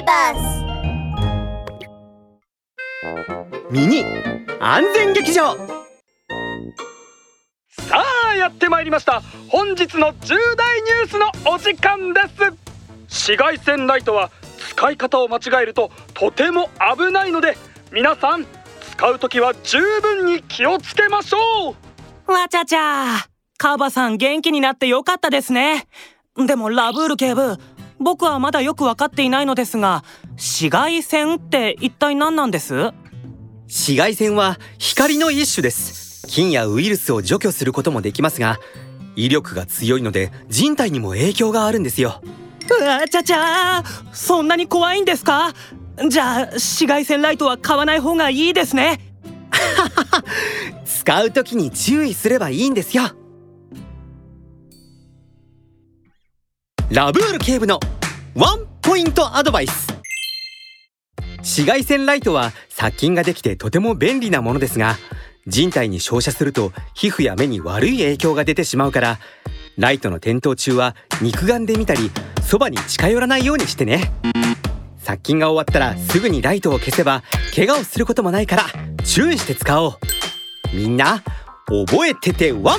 ーバスミニ安全劇場。さあやってまいりました。本日の重大ニュースのお時間です。紫外線ライトは使い方を間違えるととても危ないので皆さん使う時は十分に気をつけましょう。わちゃちゃカバさん元気になってよかったですね。でもラブール警部僕はまだよく分かっていないのですが紫外線って一体何なんです？紫外線は光の一種です。菌やウイルスを除去することもできますが威力が強いので人体にも影響があるんですよ。うわちゃちゃそんなに怖いんですか？じゃあ紫外線ライトは買わない方がいいですね。使う時に注意すればいいんですよラブール警部のワンポイントアドバイス。紫外線ライトは殺菌ができてとても便利なものですが人体に照射すると皮膚や目に悪い影響が出てしまうからライトの点灯中は肉眼で見たりそばに近寄らないようにしてね。殺菌が終わったらすぐにライトを消せば怪我をすることもないから注意して使おう。みんな覚えててワン